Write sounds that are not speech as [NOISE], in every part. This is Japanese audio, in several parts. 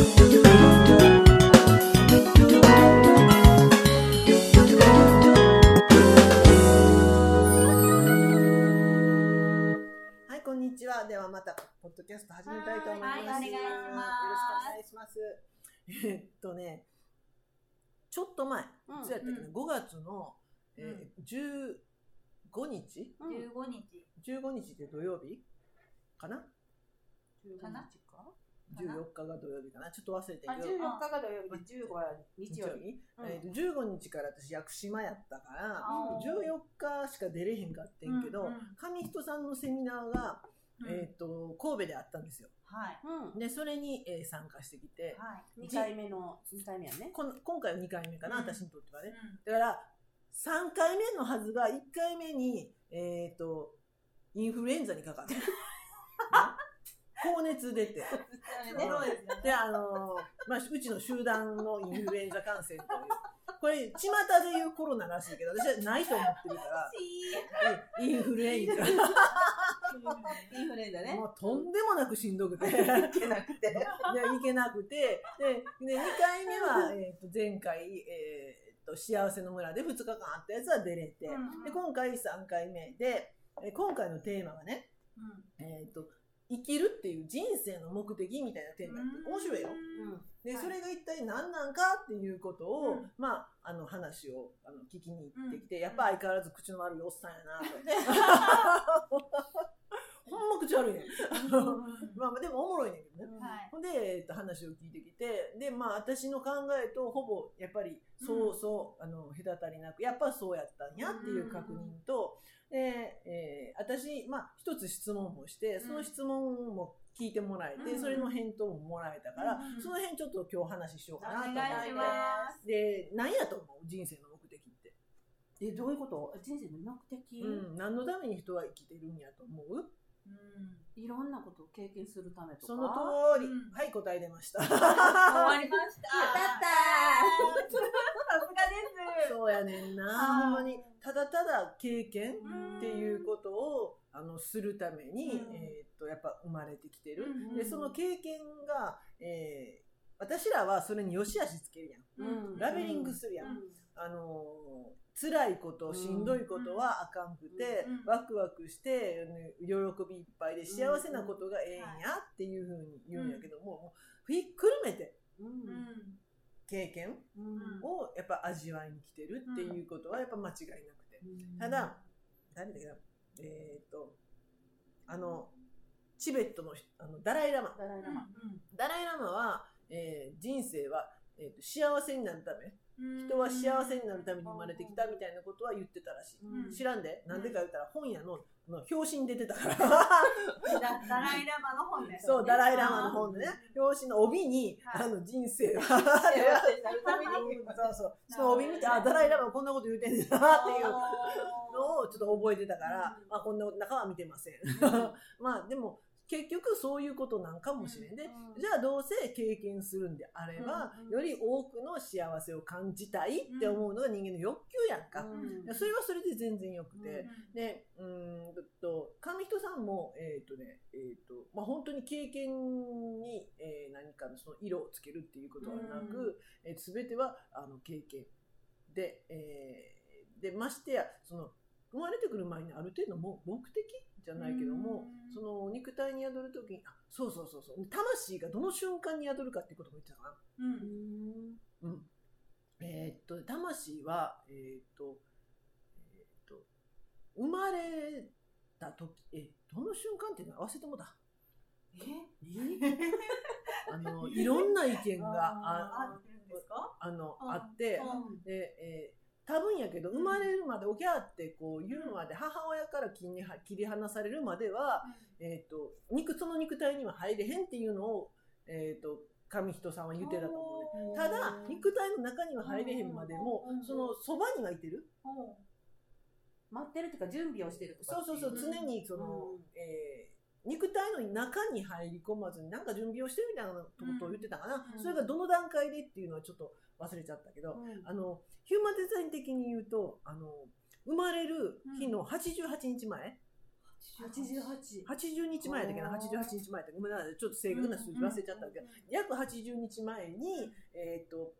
はい、こんにちは。ではまた、ポッドキャスト始めたいと思います。よろしくお願いします。えーっとね、ちょっと前、いうやったっけな、うん。5月の、えー15日？うん15日 ?15 日って土曜日？かな？かな ?14 日が土曜日かな？ちょっと忘れてあ、るけ14ど。日が土曜日。で15は日曜日？うん。えーと15日から私屋久島やったからあー。14日しか出れへんかってんけど、上人さんのセミナーが、うん。えー、と神戸であったんですよ。はい。うん。でそれに、えー参加してきて、はい。2回目の、2回目やね。この今回は2回目かな、うん。私にとってはね。うん。だから3回目のはずが1回目に、えー、とインフルエンザにかかった、ね [LAUGHS] 高熱出てであのーまあ、うちの集団のインフルエンザ感染という。これ巷でいうコロナらしいけど私はないと思ってるから。えインフルエンザ。[LAUGHS] インフルエンザね。もうとんでもなくしんどくて。いけなくて。いや、いけなくて、で、で2回目は、えー、と前回、えー、と幸せの村で2日間あったやつは出れて、うん。で今回3回目で、えー今回のテーマがね、うん。えー、と生きるっていう人生の目的みたいなテーマやって面白いよ。うん。で、はいそれが一体何なんかっていうことを、うんまあ、あの話をあの聞きに行ってきて、うんやっぱ相変わらず口の悪いおっさんやなと。[LAUGHS] ほんま口悪いねん。まあ、でもおもろいねんけどね。はい。ほんで、えっと、話を聞いてきて、で、まあ、私の考えとほぼ、やっぱり、そうそう、あの、隔たりなく、やっぱそうやったんやっていう確認と、で、えー私、まあ、一つ質問もして、その質問も聞いてもらえて、うん。それの返答ももらえたから、うんその辺ちょっと今日話ししようかなと思お願いします。で、何やと思う？人生の目的って。え、どういうこと？人生の目的？うん、何のために人は生きてるんやと思う？うんいろんなことを経験するためとか？その通り、うん。はい、答え出ました。終わりました。[LAUGHS] やったさすがです。そうやねんな、はいほんまにただただ経験うん。っていうことをあのするために、うん。えーっとやっぱ生まれてきてる、うん。でその経験が、えー私らはそれに良し悪しつけるやん。うん。ラベリングするやん、うん。あのー辛いことしんどいことはあかんくて、うん。ワクワクして、ね喜びいっぱいで幸せなことがええんやっていうふうに言うんやけども,、もうひっくるめて経験うん。をやっぱ味わいに来てるっていうことはやっぱ間違いなくて、ただ、誰だっけなえーっとあのチベットのあのダライ・ラマ。ダライラマ。ダライ・ラマは、えー人生は、えーっと幸せになるためうん人は幸せになるために生まれてきたみたいなことは言ってたらしい、うん。知らんで？なんでか言ったら本屋のあの表紙に出てたから。ダダライラマの本ですそうダライ・ラマの本でね。表紙の帯に、はい。あの人生は。そうそう。その帯見てあダライ・ラマこんなこと言うてんねんなっていうのをちょっと覚えてたから、うん。まあ、こんな中は見てません。[LAUGHS] まあでも結局そういうことなんかもしれんで、うんじゃあどうせ経験するんであれば、うんより多くの幸せを感じたいって思うのが人間の欲求やんか。うんいやそれはそれで全然よくて、うんでうーんと上人さんもえっ、とねえっ、とまあ本当に経験に、えー何かのその色をつけるっていうことはなく、うえー、全てはあの経験。で、えーでましてやその生まれてくる前にある程度も目的じゃないけど肉体に宿る時にあそうそうそうそう。魂がどの瞬間に宿るかっていうことも言ってたかな。うん。うん、えーっと魂はえーっとえーっと生まれた時えどの瞬間っていうのは忘れてもうた。[LAUGHS] あのいろんな意見がああってるんですか？あのうん。あって、うん。で、えー多分やけど生まれるまでおぎゃーってこう言うまで母親から切りは切り離されるまでは、えー、と肉その肉体には入れへんっていうのを、えー、と上人さんは言ってたと思うね。ただ肉体の中には入れへんまでもうん。そのそばにはいてる。うん。待ってるっていうか準備をしてるとかそうそうそううん。常にその、うん。えー肉体の中に入り込まずになんか準備をしてるみたいなことを言ってたかな、うん。それがどの段階でっていうのはちょっと忘れちゃったけど、うん。あのヒューマンデザイン的に言うとあの生まれる日の88日前、88。80日前だっけな、おー。88日前だっけごめんなさい、ちょっと正確な数字忘れちゃったけ。ど、約80日前に、えっ、と、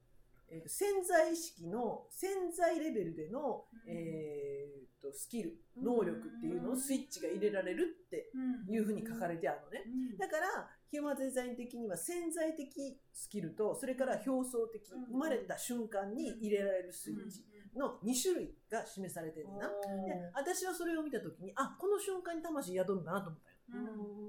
えーと潜在意識の潜在レベルでの、えー、とスキル能力っていうのをスイッチが入れられるっていうふうに書かれてあるのね。だからヒューマンデザイン的には潜在的スキルとそれから表層的うん。生まれた瞬間に入れられるスイッチの2種類が示されてるな。で私はそれを見た時にあこの瞬間に魂宿るんだなと思ったよ。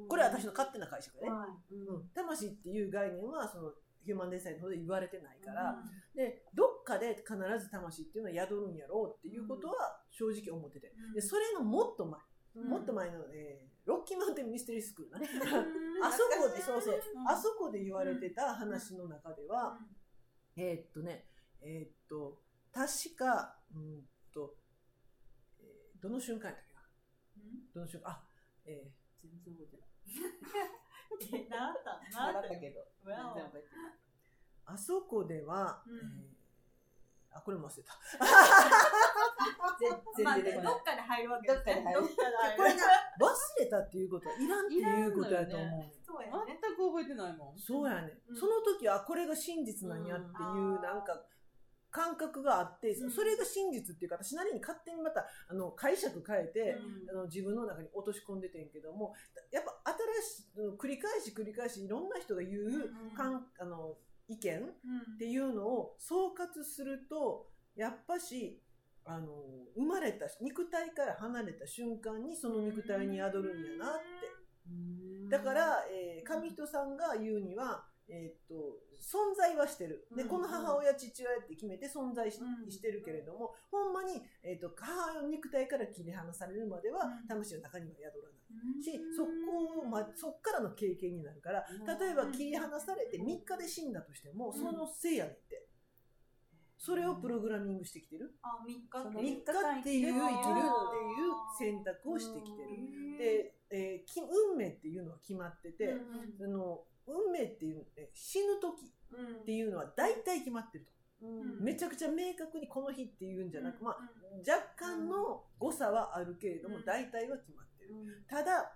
これは私の勝手な解釈ね。うん、魂っていう概念はそのヒューマンデザインの方で言われてないから、でどっかで必ず魂っていうのは宿るんやろうっていうことは正直思ってて。でそれのもっと前、もっと前の、えーロッキーマウンテンミステリースクールな。ね [LAUGHS] [LAUGHS] あそこでそうそう、うん。あそこで言われてた話の中では、えーっとねえーっと確かうんと、えーどの瞬間やったっけな？どの瞬間？あえ全然覚えてない。[LAUGHS] [LAUGHS] 習ったったけど、全然 Wow 覚えてない。ーあそこでは、うん。えーあこれも忘れた。[LAUGHS] 全然出てこない。どっ。かで入るわけですね。どっかで入る。これが忘れたっていうことはいらんっていうことやと思う。ねんそうやね。全く覚えてないもん。そうやね、うん。その時はこれが真実なんやっていううん。なんか感覚があって、うん。それが真実っていうか私なりに勝手にまたあの解釈変えて、あの自分の中に落とし込んでてんけどもやっぱ新しい繰り返し繰り返しいろんな人が言う、うんかん。あの意見っうん。ていうのを総括するとやっぱしあの生まれた肉体から離れた瞬間にその肉体に宿るんやなって。だから、えー上人さんが言うには、えーっと存在はしてる。でうん。この母親父親って決めて存在し,、てるけれどもほんまに、えーっと母親の肉体から切り離されるまでは、うん。魂の中には宿らない。うん。しそこを、ま、そっからの経験になるから例えば切り離されて3日で死んだとしても、ん。そのせいやねんって。それをプログラミングしてきてる、あ、3日。その3日っていう生きるっていう選択をしてきてる、で、えーき運命っていうのは決まってて、あの運命っていうえ死ぬ時っていうのは大体決まってると、うん。めちゃくちゃ明確にこの日っていうんじゃなく、うん。まあ、若干の誤差はあるけれども、うん。大体は決まってる、ただ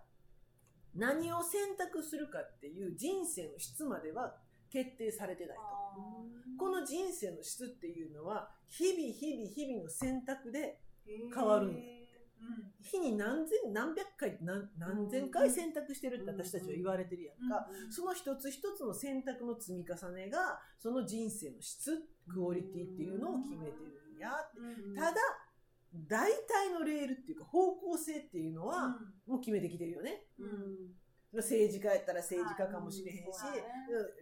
何を選択するかっていう人生の質までは決定されてないと。この人生の質っていうのは日々日々日々の選択で変わるんだ日に何千何百回何何千回選択してるって私たちは言われてるやんか、その一つ一つの選択の積み重ねがその人生の質クオリティっていうのを決めてるんやって。ただ大体のレールっていうか方向性っていうのはもう決めてきてるよね。政治家やったら政治家かもしれへんし、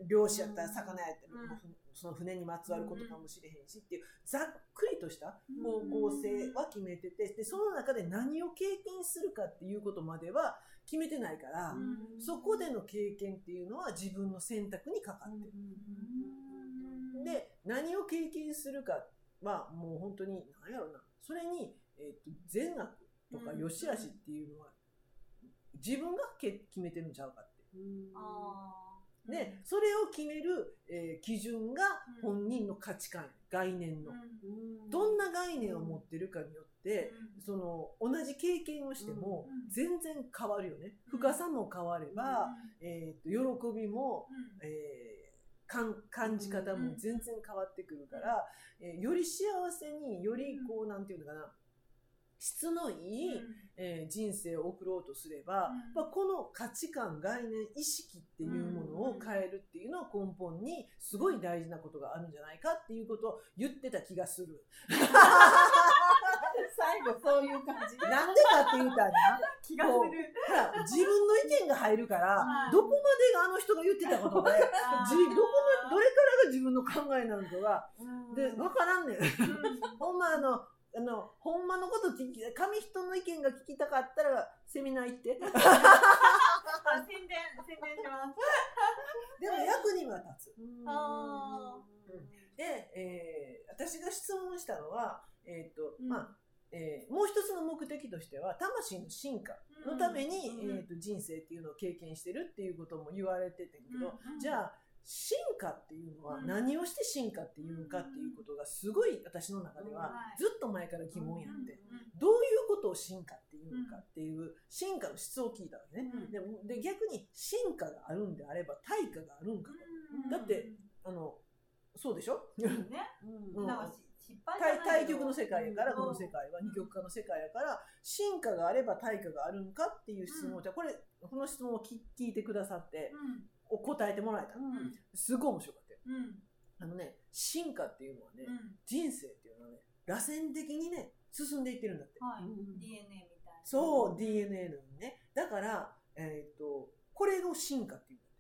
うん。漁師やったら魚やったら、その船にまつわることかもしれへんしっていうざっくりとした方向性は決めててでその中で何を経験するかっていうことまでは決めてないから、そこでの経験っていうのは自分の選択にかかってる。で何を経験するかはもう本当に何やろな。それに、えー、と善悪とかうん良し悪しっていうのは自分がけ決めてるんちゃうかって。でそれを決める、えー基準が本人の価値観概念の、どんな概念を持ってるかによって、その同じ経験をしてもうん。全然変わるよね、うん。深さも変われば、えー、と喜びも、えー感感じ方も全然変わってくるから、えーより幸せによりこうなんていうのかな質のいい、えー人生を送ろうとすれば、うん。まあ、この価値観概念意識っていうものを変えるっていうのは根本にすごい大事なことがあるんじゃないかっていうことを言ってた気がする。[LAUGHS] 最後そういう感じ。なんでかって言うたらな気がする。自分の意見が入るから、はい。どこまでがあの人が言ってたことでじどこまどれからが自分の考えなのかがで分からんねん。[LAUGHS] ほんまあのあのほんまのこと聞き紙人の意見が聞きたかったらセミナー行って。あ [LAUGHS] 宣伝、宣伝します。でも役には立つ。あで、えー私が質問したのは、えーとうん。まあえーもう一つの目的としては魂の進化のために、うん。えー、と人生っていうのを経験してるっていうことも言われててんけど、うん。じゃあ進化っていうのはうん。何をして進化っていうのかっていうことがすごい私の中でははいずっと前から疑問やって、どういうことを進化っていうのかっていう進化の質を聞いたわけね。うん。でで逆に進化があるんであれば対価があるんかと。うん。だってあのそうでしょ？ね、[LAUGHS] うん。対対極の世界やからうん。この世界は。二極化の世界やから進化があれば対価があるんかっていう質問じゃこれこの質問を聞聞いてくださってうんお答えてもらえた。うん。すごい面白かったよ。うん。あのね進化っていうのはねうん。人生っていうのはね螺旋的にね進んでいってるんだって。はい、うん DNA みたいな。そう DNA のね。だからえっとこれを進化っていうんだっ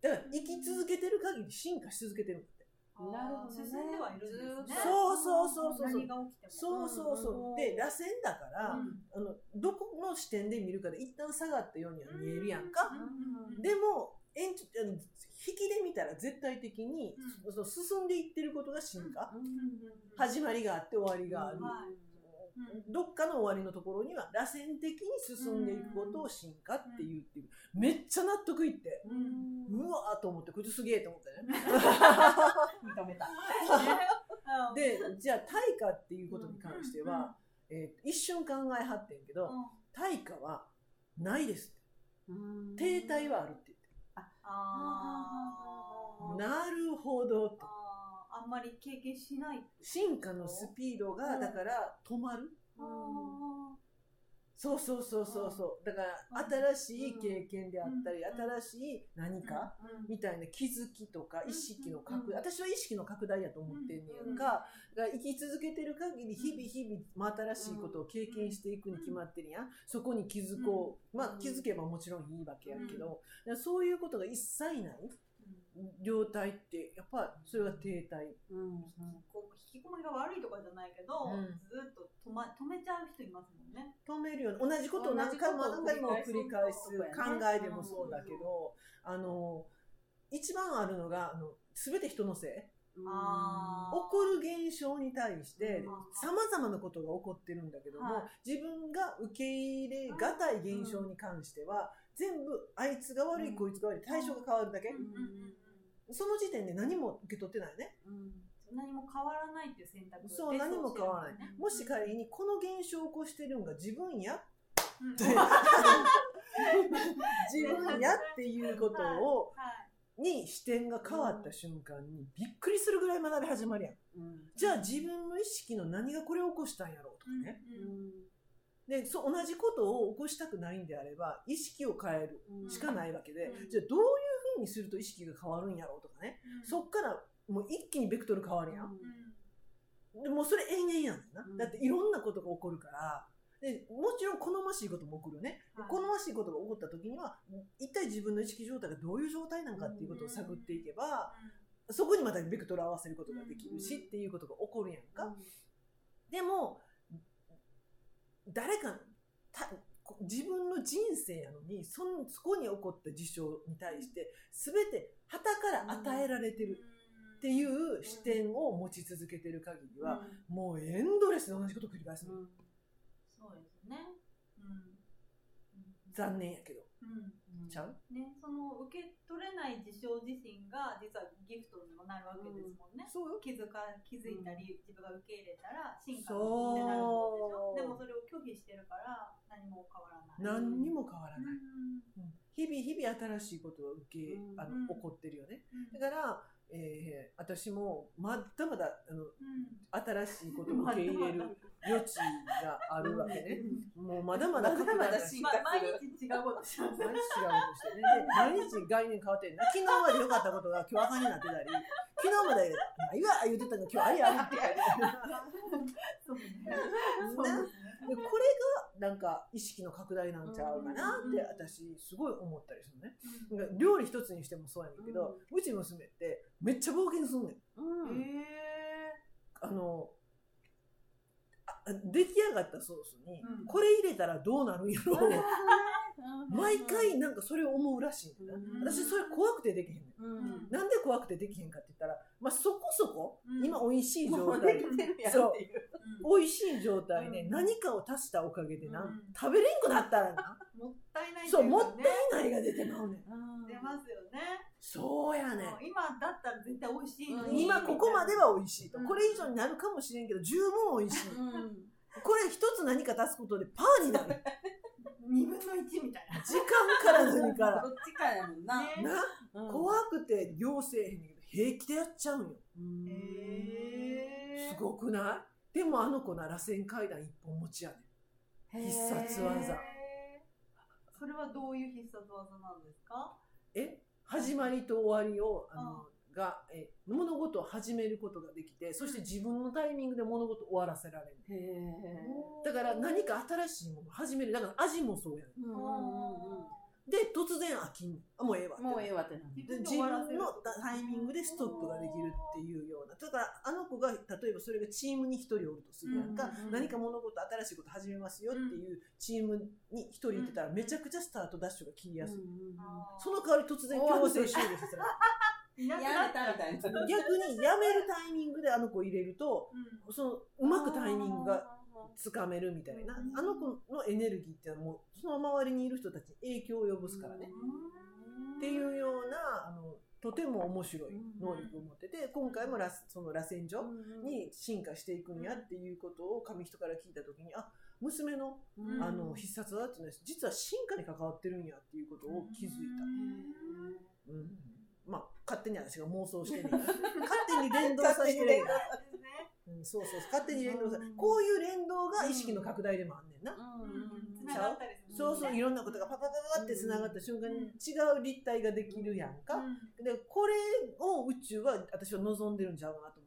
て。だから生き続けてる限り進化し続けてるんだって。なるほどね。進んではいるんですね。そうそうそうそう何が起きても。そうそうそうで螺旋だから、うん。あのどこの視点で見るかで一旦下がったようには見えるやんか、うんうん。でも延長あの引きで見たら絶対的に、うその進んでいってることが進化、始まりがあって終わりがある、どっかの終わりのところには螺旋的に進んでいくことを進化っていうっていうめっちゃ納得いって、うわーと思ってこいつすげえと思って。ね [LAUGHS] 認めた。[LAUGHS] うん。でじゃあ対価っていうことに関しては、えー一瞬考えはってんけど、うん。対価はないですうん停滞はあるってなるほど。とあー。あんまり経験しない進化のスピードがだから止まる。あそうそうそうそうそう。だから新しい経験であったりうん新しい何ーかうんみたいな気づきとか意識の拡うん大。私は意識の拡大やと思ってんねやんかだから生き続けてる限り日々日々真新しいことを経験していくに決まってるやん。そこに気づこう。まあ気づけばもちろんいいわけやけど。そういうことが一切ない状態ってやっぱそれが停滞うん。こう引き込みが悪いとかじゃないけど、うん。ずっと止,、ま、止めちゃう人いますもん。ね。止めるよ同じことを何回も何回も繰り返す考えでもそうだけどあの一番あるのがあの全て人のせい起こる現象に対してうん。さまざまなことが起こってるん。だけども、は自分が受け入れがたい現象に関しては全部あいつが悪い、うん。こいつが悪い対象が変わるだけ、その時点で何も受け取ってないね。うん。何も変わらないっていう選択そう何も変わらない、ね。もし仮にこの現象を起こしてるのが自分やうん。って [LAUGHS] 自分やっていうことをはい。に視点が変わった瞬間にびっくりするぐらい学び始まるやん。じゃあ自分の意識の何がこれを起こしたんやろうとかね、でそう同じことを起こしたくないんであれば意識を変えるしかないわけで、うん。じゃあどういうふうにすると意識が変わるんやろうとかね、そっからもう一気にベクトル変わるやん、でもうそれ延々やんな、うん。だっていろんなことが起こるから。でもちろん好ましいことも起こるね、はい。好ましいことが起こった時には一体自分の意識状態がどういう状態なのかっていうことを探っていけば、そこにまたベクトル合わせることができるし、うん。っていうことが起こるやんか、でも誰か自分の人生やのにそんそこに起こった事象に対して全て旗から与えられてるっていう視点を持ち続けてる限りは、もうエンドレスで同じこと繰り返すの、そうですね。うん。残念やけどうん。ちゃう？ね、その受け取れない事象自身が実はギフトにもなるわけですもんね。そうよ。気づか気づいたり、自分が受け入れたら進化そうってなるわけでしょ？でもそれを拒否してるから何も変わらない。何にも変わらうない、ん。うん。日々日々新しいことが受け、うん。あうん。の起こってるよね。うん。だから、えー私もまだまだあのうん。新しいことを受け入れる余地があるわけね。もうまだまだまだまだ拡大し進ま化する毎日違うことします。毎日違うことしてね。で毎日概念変わってるな。昨日まで良かったことが今日あかんになってたり、昨日まで、まあ、いわ言ってたのが今日ありありってそうね。でこれがなんか意識の拡大なんちゃうかなって私すごい思ったりするね。料理一つにしてもそうやねんけど、うち娘ってめっちゃ冒険すんねん。うんえあのあ出来上がったソースに、うん。これ入れたらどうなるんやろう。っ [LAUGHS] 毎回なんかそれを思うらしいうん。私それ怖くてできへんねん。うん。なんで怖くてできへんかって言ったら、まあ、そこそこ、うん。今美味しいも状態。美味しい状態でうん。何かを足したおかげでな、うん。食べれんくなったらな、もったいないそうもったいいないが出てまうねん。出ますよねそうやね。今だったら絶対美味しいのうん。に今ここまでは美味しいと、うん。これ以上になるかもしれんけど十分美味しい、うん。これ一つ何か足すことでパーになる。[LAUGHS] 二分の一みたいな。時間から何から。どっちかやもんな。ね。な？うん。怖くて要せえへんけど平気でやっちゃうんよ。うんへー。すごくない？でもあの子な螺旋階段一本持ちやねん。必殺技。それはどういう必殺技なんですか？え？始まりと終わりをあのがえ物事を始めることができてそして自分のタイミングで物事を終わらせられる。だから何か新しいものを始める。だから味もそうやうんで突然飽きんのあもうええわ。もうええわってなる。で自分のタイミングでストップができるっていうような。だからあの子が例えばそれがチームに1人おるとするやんか、うんうんうん。何か物事新しいこと始めますよっていうチームに1人いてたらめちゃくちゃスタートダッシュが切りやすい、その代わり突然強制終了させられるやめたたみたいな。逆に辞めるタイミングであの子入れるとうん。そのうまくタイミングがつかめるみたいなうん。あの子のエネルギーっていうのはもうその周りにいる人たちに影響を及ぼすからね、っていうようなあのとても面白い能力を持ってて今回もラスその螺旋状に進化していくんやっていうことを紙人から聞いた時にあ娘のうん。あの必殺技っていうのは実は進化に関わってるんやっていうことを気づいた。うん。まあ勝手に私が妄想してる勝手に連動させてるうん、そうそう勝手に連動さうん。こういう連動が意識の拡大でもあんねんな、つながったりするそうそういろんなことがパパパパってつながった瞬間に違う立体ができるやんか、でこれを宇宙は私は望んでるんちゃうかなと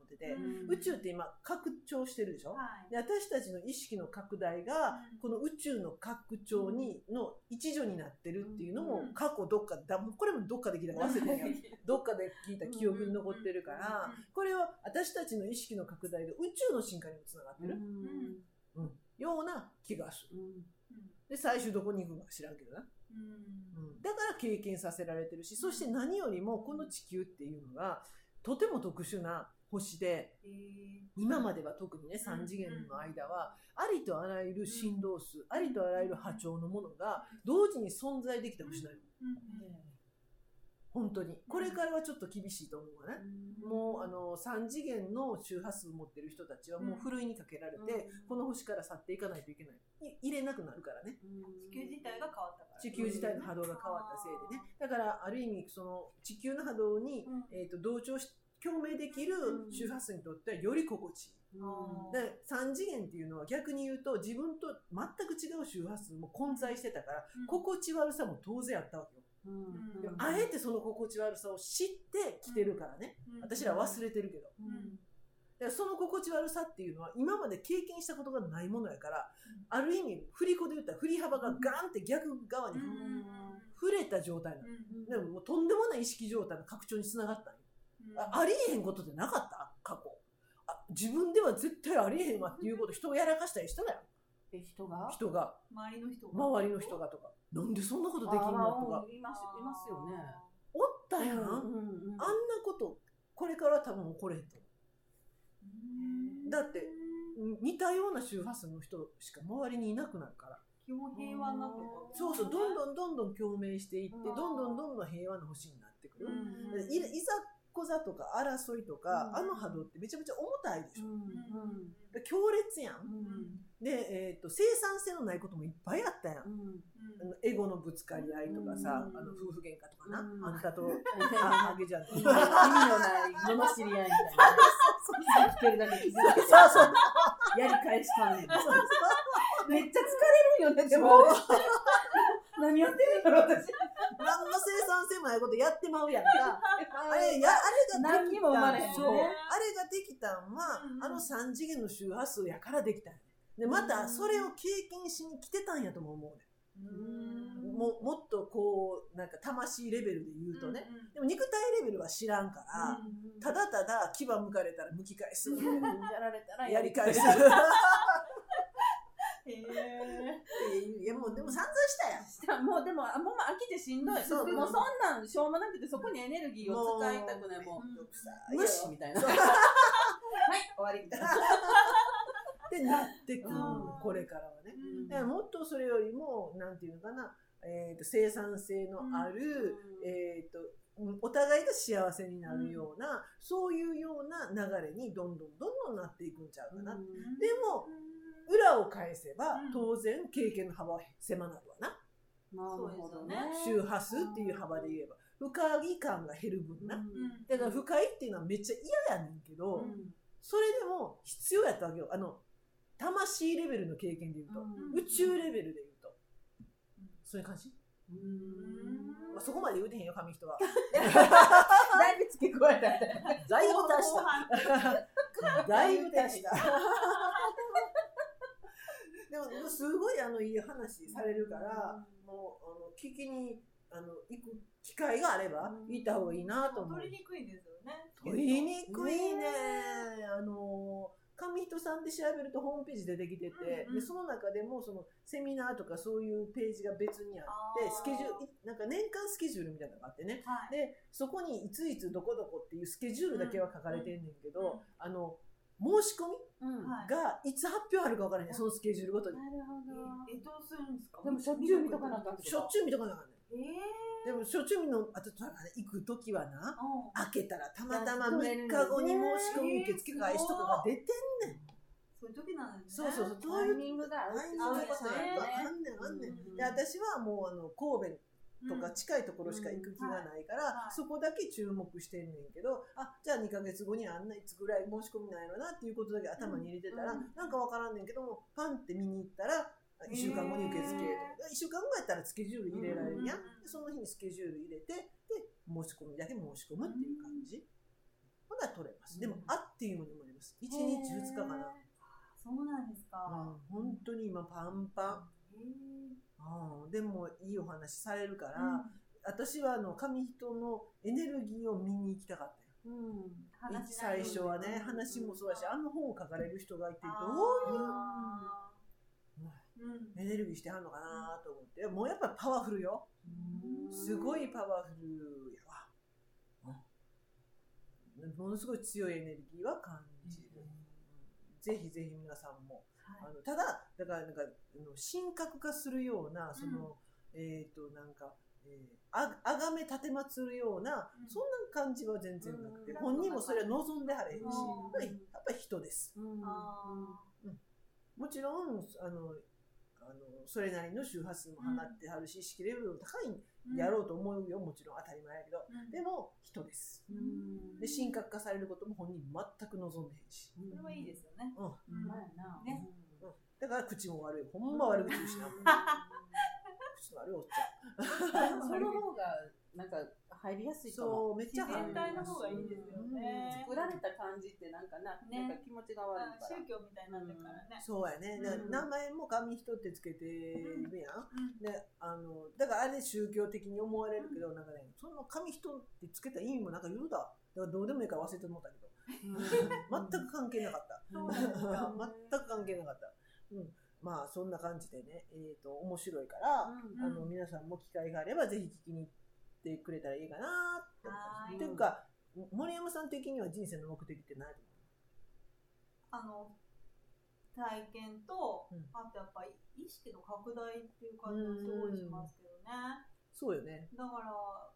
宇宙って今拡張してるでしょ、はい。で私たちの意識の拡大がこの宇宙の拡張にの一助になってるっていうのもうん。過去どっかだこれもどっかで聞いたか忘れてんやん。どっかで聞いた記憶に残ってるからこれは私たちの意識の拡大が宇宙の進化にもつながってる、うん。ような気がする。で最終どこに行くか知らんけどな、うん。だから経験させられてるしそして何よりもこの地球っていうのがとても特殊な星で。今までは特にね3次元の間はありとあらゆる振動数ありとあらゆる波長のものが同時に存在できた星なの。本当に。これからはちょっと厳しいと思うわね。もうあの3次元の周波数を持ってる人たちはもうふるいにかけられてこの星から去っていかないといけない。い入れなくなるからね。地球自体が変わったから。地球自体の波動が変わったせいでね。だからある意味その地球の波動に、うん。えー、と同調し共鳴できる周波数にとってはより心地いい。で3次元っていうのは逆に言うと自分と全く違う周波数も混在してたから、心地悪さも当然あったわけよ、でもあえてその心地悪さを知ってきてるからね、私ら忘れてるけど、だからその心地悪さっていうのは今まで経験したことがないものやから、ある意味振り子で言ったら振り幅がガンって逆側に触れた状態なの、でももうとんでもない意識状態の拡張につながったんよあありえへんことってなかった？過去。あ自分では絶対ありえへんわっていうこと人をやらかしたりしたやんえ人が？人が。周りの人周りの人がとか。なんでそんなことできんの？とか。いますいますよね。おったやん、あんなことこれから多分起これへんとだって似たような周波数の人しか周りにいなくなるから。基本平和になそうそうどんどんどんどん共鳴していってうん。どんどんどんどん平和な星になってくる、いざこざとか争いとか、うん。あの波動ってめちゃめちゃ重たいでしょ、うん。で強烈やん。で、えー、と生産性のないこともいっぱいあったやん、あのエゴのぶつかり合いとかさ、うん。あの夫婦喧嘩とかな、うん。あんたと [LAUGHS] ああげちゃんと。意味のない罵り合いみたいな。聞けるだけ気づいて。そうそう。やり返したんめっちゃ疲れるよね、でも。何やってんの私。何の生産性もないことやってまうやんか。[LAUGHS] あれやあれができ何にも生まれへんそうね。あれができたんは、うんあの3次元の周波数やからできたんやでまたそれを経験しに来てたんやとも思うねももっとこうなんか魂レベルで言うとね、でも肉体レベルは知らんから、ただただ牙向かれたら向き返す、やられたらやり返すへえ。いやもうでも散々したやん。した。もうでもあもう飽きてしんどい。そう。もうそんなんしょうもなくてそこにエネルギーを使いたくないもう。無視みたいな。[LAUGHS] はい終わりみたいな。ってなってくるうんこれからはね。うん。だからもっとそれよりもなんていうのかな、えー、と生産性のある、うん。えー、とうんお互いが幸せになるような、そういうような流れにどんどんどんどんなっていくんちゃうかな、でも裏を返せばうん。当然経験の幅は狭なるわな、なるほどね。周波数っていう幅で言えば。深い感が減る分な、うん。だから深いっていうのはめっちゃ嫌やねんけど、うん。それでも必要やったわけよ。あの魂レベルの経験で言うと、うん。宇宙レベルで言うと、そういう感じ、うん。まあ、そこまで言うてへんよ紙人は。[LAUGHS] だいぶ付け加えた。[LAUGHS] だいぶ足した。[LAUGHS] だいぶ足したでもすごいあのいい話されるから、もうあの聞きにあの行く機会があればうん。行った方がいいなと思う。取りにくいですよね。取りにくいね。あの上人さんで調べるとホームページ出てきてて、うんうん。でその中でもそのセミナーとかそういうページが別にあってスケジュールいなんか年間スケジュールみたいなのがあってね。はい。でそこにいついつどこどこっていうスケジュールだけは書かれてんねんけど、うんうん。あの申し込みがいつ発表あるか分からへんそのスケジュールごとに。なるほど。え、どうするんですか？でもしょっちゅう見とかなあかんってことしょっちゅう見とかなあかんねん。えでもしょっちゅう見のあとだから行く時はなー。開けたらたまたま3日後に申し込み受付開始とかが出てんねん。そういう時なんですね。そうそうそうタイミングが合うあってそういうことだよね。あんねんあんねん。で私はもうあの神戸とかうん。近いところしか行く気がないから、はい。そこだけ注目してんねんけどあじゃあ2ヶ月後にあんないつぐらい申し込みないのなっていうことだけ頭に入れてたら、うん。なんかわからんねんけどもパンって見に行ったら1週間後に受付とか。1週間後やったらスケジュール入れられるやん、うん。でその日にスケジュール入れてで申し込みだけ申し込むっていう感じ、ほな取れます。でも、うんあっていうのにもあります。1日2日かな、そうなんですか。うん、本当に今パンパンうん。でもいいお話されるから、うん。私はあの紙人のエネルギーを見に行きたかったよ。うん。最初はねうん話もそうだしあの本を書かれる人がいてどあういうーうん。エネルギーしてはんのかなと思って。もうやっぱパワフルよ。すごいパワフルやわ、うん。ものすごい強いエネルギーは感じる、ぜひぜひ皆さんもあのただだからなんかあの神格化するようなその、えっ、となんか、えーああがめ立てまつるような、うん。そんな感じは全然なくて、うん。本人もそれは望んではれへんし、うん。やっぱり人です。うん。あもちろんあのあのそれなりの周波数も放ってはるし、意識レベルも高いん。ーやろうと思うよもちろん当たり前やけどうん。でも人です。うん。で神格化されることも本人全く望んでへんし、それはいいですよね。うん、うん。まあやな。ねだから口も悪い。ほんま悪口言うしな、[LAUGHS] 口の悪いおっちゃん。その方がなんか入りやすいかもそうめっちゃ自然体の方がいいですよね。作られた感じってなんかな、ね。なんか気持ちが悪いあから。宗教みたいになってるからね。そうやね、だからうん。名前も紙人ってつけてるや。ん、うん。であのだからあれ宗教的に思われるけど、なんかねその紙人ってつけた意味もなんか言うだだからどうでもいいから忘れてもうたけど。全く関係なかった。全く関係なかった、[LAUGHS] うん、まあそんな感じでね、えー、と面白いから、うんあの皆さんも機会があればぜひ聞きに行ってくれたらいいかなって思います。はい。っていうか森山さん的には人生の目的って何あの体験と、うん。あとやっぱり意識の拡大っていう感じもすごいしますけどね。そうよね。だから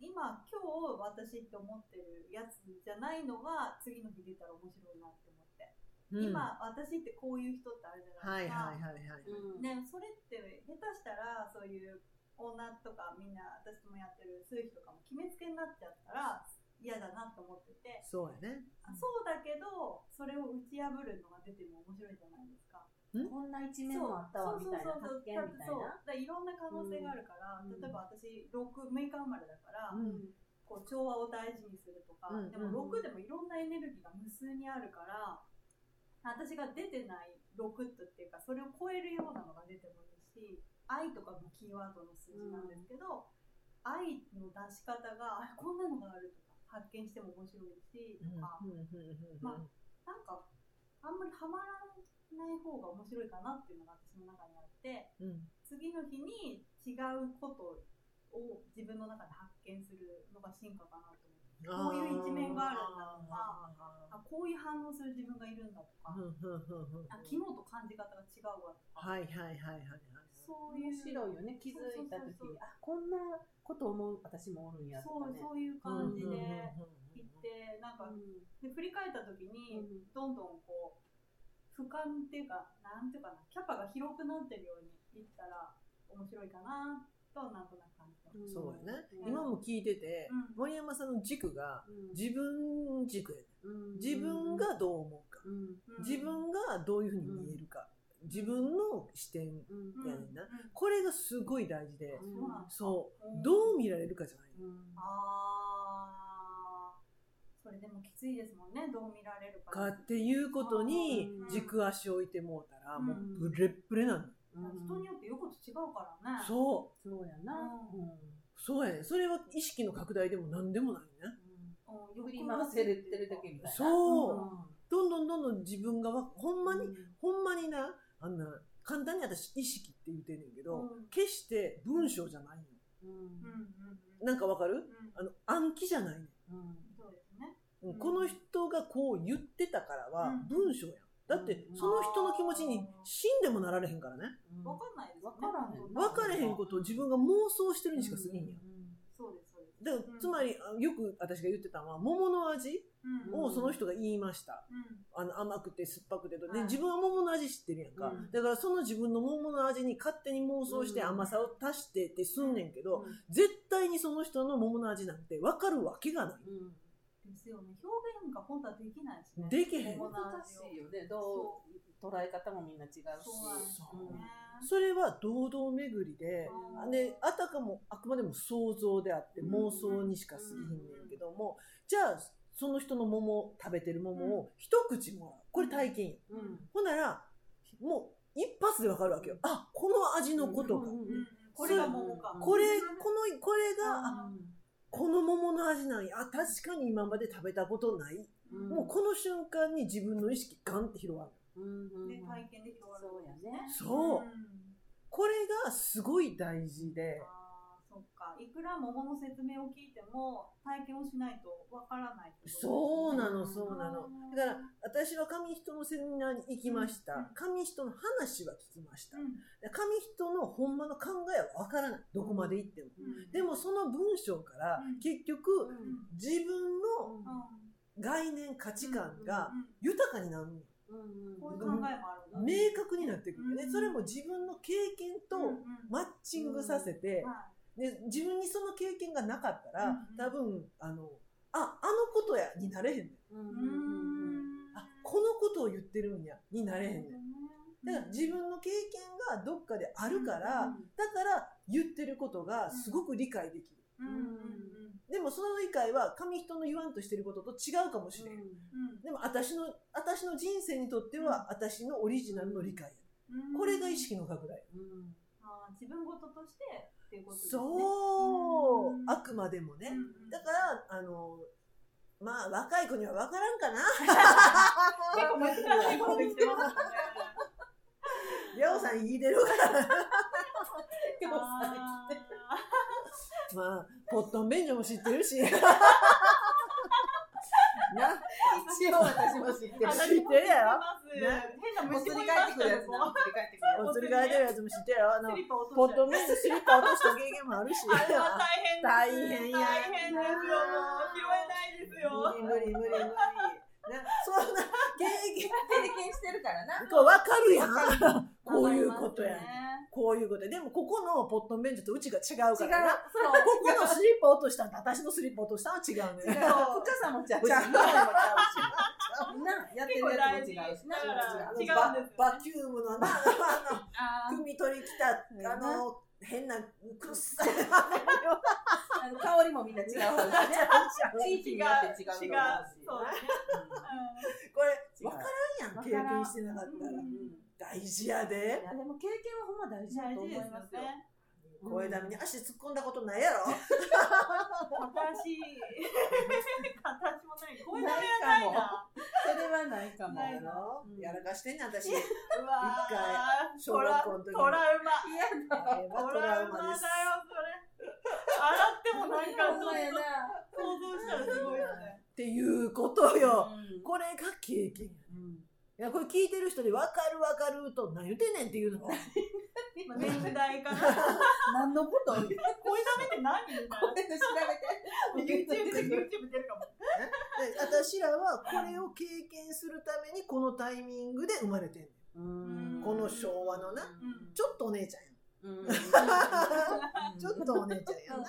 今今日私って思ってるやつじゃないのが次の日出たら面白いなって思うん。今私ってこういう人ってあるじゃないはいですか。はいはいはいうん。ね、それって下手したらそういう女とかみんな私もやってる数秘とかも決めつけになっちゃったら嫌だなと思ってて、そうやね。あそうだけどそれを打ち破るのが出ても面白いじゃないですか。こんな一面もあったわみたいな発見みたいそうな？だからいろんな可能性があるから、うん。例えば私6 6日生まれだから、うん。こう調和を大事にするとか、うんでも6でもいろんなエネルギーが無数にあるから私が出てない6っていうかそれを超えるようなのが出てもいいし愛とかもキーワードの数字なんですけど、愛の出し方があこんなのがあるとか発見しても面白いしとか、うんうんうんうん。まあなんかあんまりハマらない方が面白いかなっていうのが私の中にあってうん。次の日に違うことを自分の中で発見するのが進化かなとこういう一面があるんだとかあこういう反応する自分がいるんだとか、あ昨日と感じ方が違うわとか、はいはいはいはいはい。そういう面白いよね気づいた時。にあこんなこと思う私もおるんやとそうかね。そういう感じで行ってなんかうん。で振り返った時にどんどんこう俯瞰っていうかなんていうかなキャパが広くなってるようにいったら面白いかなとなんとなく。そうやね、うん。今も聞いてて、うん。森山さんの軸がうん。自分軸やねうん。自分がどう思うか、自分がどういうふうに見えるか、自分の視点やねんな。うん。これがすごい大事で、そうどう見られるかじゃない。うん。あー。それでもきついですもんね。どう見られるか。かっていうことにうん。軸足置いてもうたら、うん。もうブレッブレなん人によって言うこと違うからね。そう。そうやな。そうやね。それは意識の拡大でも何でもないね。うん。振り回せれてるだけみたいな。そう。うん。どんどんどんどん自分がわほんまに、うん。ほんまになあんな簡単に私意識って言うてんねんけど、うん。決して文章じゃないの。うん。うん。うん。うんなんかわかる？うん。あの暗記じゃないねんうん。そうですね。うんうん。この人がこう言ってたからはうん。文章やん。だってうん。その人の気持ちに死んでもなられへんからね。うん。わかんない。ですわからへんな。分かれへんことを自分が妄想してるにしか過ぎんやん。そうですそうです。だからつまりあよく私が言ってたのは桃の味うん。をその人が言いました。うん。あの甘くて酸っぱくてと、はい。で自分は桃の味知ってるやんか、うん。だからその自分の桃の味に勝手に妄想してうん。甘さを足してってすんねんけど、うん。絶対にその人の桃の味なんて分かるわけがない。うんですよね。表現が本当はできないしね。できへん。難しいよね。どう捉え方もみんな違うし。そうなんですよね。それは堂々巡りで、うん。であたかもあくまでも想像であってうん。妄想にしか過ぎひんねんけども、じゃあその人の桃食べてる桃を一口もらう。これ体験や、うん。ほんならもう一発でわかるわけよ。あこの味のことか、うんうんこれが桃か。これこのこれが、あうんこの桃の味なんや。あ確かに今まで食べたことない、うん。もうこの瞬間に自分の意識ガンって広がる。うんで体験で広がるそうやね。そう、ん。これがすごい大事で、あーそっか。いくら桃の説明を聞いても体験をしないとわからないね。そうなのそうなの。うんだから私は紙人のセミナーに行きました、うん。紙人の話は聞きました、うん。で紙人のほんまの考えはわからない。どこまで行っても、うん。でもその文章からうん。結局うん。自分のうん。概念価値観がうん豊かになるんこういう考えもあるんだ明確になってくる。ね、うんそれも自分の経験とうんうん。マッチングさせて、はで自分にその経験がなかったら、うん多分あのああのことやになれへんねん。あこのことを言ってるんやになれへんねん。だから自分分の経験がどっかであるから、だから言ってることがすごく理解できる。うんうんうん。でもその理解は紙人の言わんとしてることと違うかもしれん。うん。でも私の、私の人生にとっては私のオリジナルの理解や。うん。これが意識の拡大。自分事としてっていうことですねそう、うんあくまでもね。うんだから、あの、まあ若い子には分からんかな。[LAUGHS] 結構難しいことできてますねりょうさん言い出るから。[LAUGHS] まあ、ポットン便所も知ってるし。[LAUGHS] な、一応私も知ってる。ー知ってるやろ？ね。変な虫もいましたよなお釣り返ってくるやつも知ってるよ。あのポッしトン便所スリッパ落とした経験もあるし。あれは大変大変や。大変ですよ。もう拾えないですよ。無理無理無理。無理。なそんな経験、経験してるからな。こう分かるやん。こういうことやん。ねこういうこと。やでもここのポットン便所とうちが違うからな。そう。ここのスリッパ落としたんと私のスリッパ落としたんは違う。ね。違う深さもちゃうもちゃうし。なやってるやつも違う。し違うババキュームのな、ああの、汲み取りきた、あの、変な、くっさい。香りもみんな違う [LAUGHS] 地域によって違うと思うこれ、わからんやん、経験してなかったら。うん大事やでい。やでも経験はほんま大事だと思いますよね声だめに足突っ込んだことないやろ。形形 [LAUGHS] もないこういうのはないなそれはないかもないの？うんかしてんねん、私。うわー小学校の時にトラウマ。トトララウマだよ。それ。洗ってもなんかちょっほんまやとな。想像したらすごいよね。っていうことよ。うんこれが経験や。うんいや、これ聞いてる人で分かる分かると何言ってんねんっていうのが。まあ年代かな。[LAUGHS] 何のこと？声ダメって何みたいな。調べて。YouTube で YouTube 出るかも。で私らはこれを経験するためにこのタイミングで生まれてんねん。うんこの昭和のな。うんちょっとお姉ちゃんやん。うん。ちょっとお姉ちゃんやんな。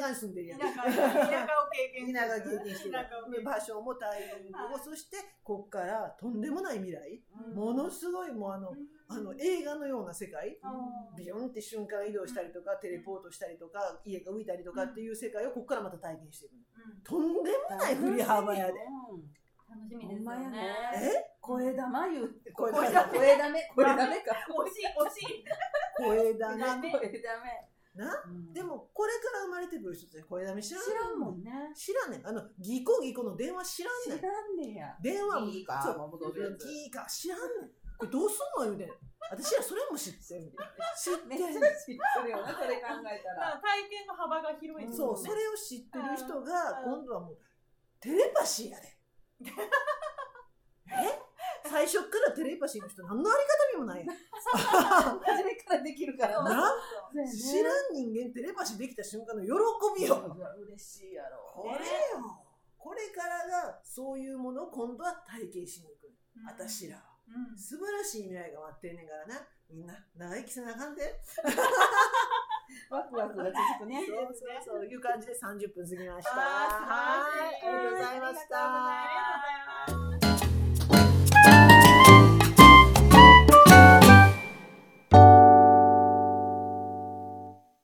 田舎に住んでるやん。田舎を経験田舎経験してる。田舎を経験。で場所もタイミングも、はいそしてこっからとんでもない未来、うん。ものすごいもうあのあの映画のような世界ビヨンって瞬間移動したりとか、テレポートしたりとか家が浮いたりとかっていう世界をこっからまた体験していくうん。とんでもない振り幅やで。楽しみですよね。ねえ？声玉言うて。声声玉 [LAUGHS] 声ダメ。声ダメか。惜しい惜しい。声だね。ダメ声ダメ。な？うんでもこれから生まれてくる人って声だめ知らん知らんもんね。知らんねん。あの、ギコギコの電話知らんねん。知らんねや。電話もいいかそういいか知らんねん。これどうすんの言うてん。私らそれも知ってん。知ってん [LAUGHS] めっちゃ知ってるよな、それ考えたら。[LAUGHS] 体験の幅が広いですそう、それを知ってる人が、うん今度はもう、テレパシーやで。え？最初っからテレパシーの人、何のあり方にもないやん。初めからできるからな？知らん人間テレパシーできた瞬間の喜びよ。嬉しいやろ。これよ。これからが、そういうものを今度は体験しに行く。うん私らは。うん素晴らしい未来が待ってんねんからな。みんな、長生きせなあかんで。ワクワクが続くね。そうそうそういう感じで30分過ぎました。はいありがとうございました。ありがとうございます